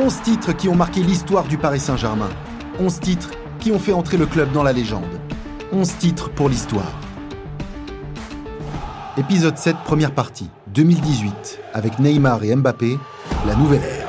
11 titres qui ont marqué l'histoire du Paris Saint-Germain. 11 titres qui ont fait entrer le club dans la légende. 11 titres pour l'histoire. Épisode 7, première partie, 2018, avec Neymar et Mbappé, la nouvelle ère.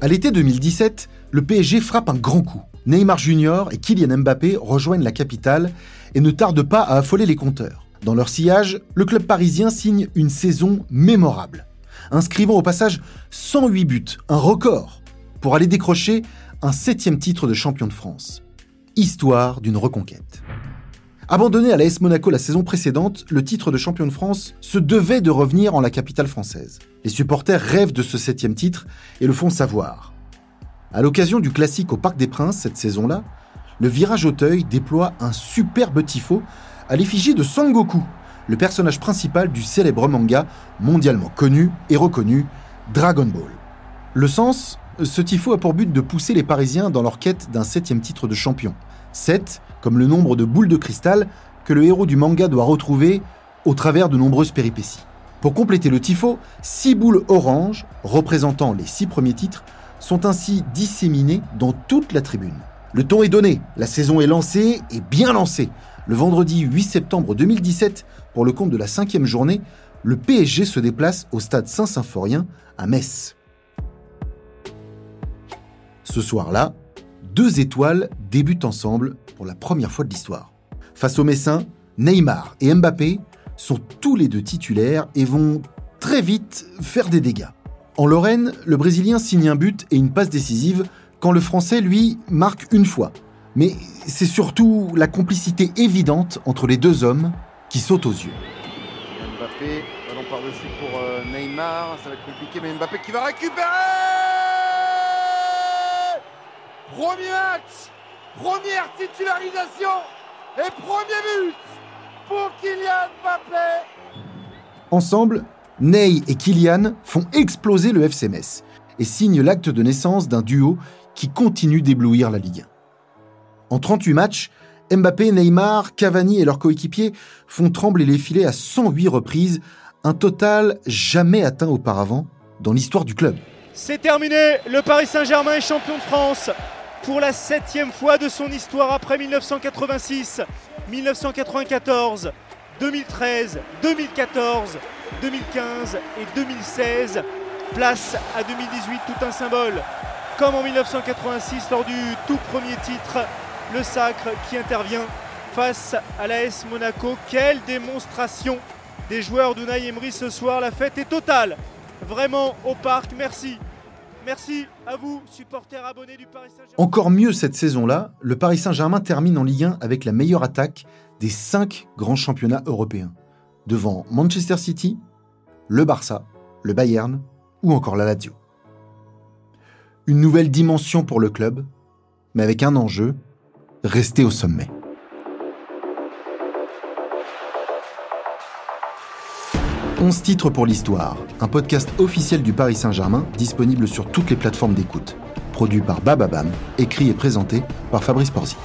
À l'été 2017, le PSG frappe un grand coup. Neymar Junior et Kylian Mbappé rejoignent la capitale et ne tardent pas à affoler les compteurs. Dans leur sillage, le club parisien signe une saison mémorable, inscrivant au passage 108 buts, un record, pour aller décrocher un septième titre de champion de France. Histoire d'une reconquête. Abandonné à l'AS Monaco la saison précédente, le titre de champion de France se devait de revenir en la capitale française. Les supporters rêvent de ce septième titre et le font savoir. À l'occasion du classique au Parc des Princes cette saison-là, le Virage Auteuil déploie un superbe tifo à l'effigie de Sangoku, le personnage principal du célèbre manga mondialement connu et reconnu Dragon Ball. Le sens, ce tifo a pour but de pousser les Parisiens dans leur quête d'un septième titre de champion. 7, comme le nombre de boules de cristal que le héros du manga doit retrouver au travers de nombreuses péripéties. Pour compléter le tifo, six boules oranges, représentant les six premiers titres, sont ainsi disséminées dans toute la tribune. Le ton est donné, la saison est lancée et bien lancée. Le vendredi 8 septembre 2017, pour le compte de la cinquième journée, le PSG se déplace au stade Saint-Symphorien à Metz. Ce soir-là, deux étoiles débutent ensemble pour la première fois de l'histoire. Face aux Messins, Neymar et Mbappé sont tous les deux titulaires et vont très vite faire des dégâts. En Lorraine, le Brésilien signe un but et une passe décisive quand le Français, lui, marque une fois. Mais c'est surtout la complicité évidente entre les deux hommes qui saute aux yeux. Mbappé, ballon par-dessus pour euh, Neymar, ça va être compliqué, mais Mbappé qui va récupérer! Premier match, première titularisation! Et premier but pour Kylian Mbappé! Ensemble, Ney et Kylian font exploser le FC Metz et signent l'acte de naissance d'un duo qui continue d'éblouir la Ligue 1. En 38 matchs, Mbappé, Neymar, Cavani et leurs coéquipiers font trembler les filets à 108 reprises, un total jamais atteint auparavant dans l'histoire du club. C'est terminé, le Paris Saint-Germain est champion de France pour la septième fois de son histoire après 1986, 1994, 2013, 2014, 2015 et 2016. Place à 2018, tout un symbole. Comme en 1986 lors du tout premier titre, le Sacre qui intervient face à l'AS Monaco. Quelle démonstration des joueurs d'Unai Emery ce soir. La fête est totale. Vraiment au parc. Merci. Merci à vous, supporters abonnés du Paris Saint-Germain. Encore mieux cette saison-là, le Paris Saint-Germain termine en Ligue 1 avec la meilleure attaque des cinq grands championnats européens, devant Manchester City, le Barça, le Bayern ou encore la Lazio. Une nouvelle dimension pour le club, mais avec un enjeu, rester au sommet. « 11 titres pour l'histoire, un podcast officiel du Paris Saint-Germain disponible sur toutes les plateformes d'écoute. Produit par Bababam, écrit et présenté par Fabrice Porzic.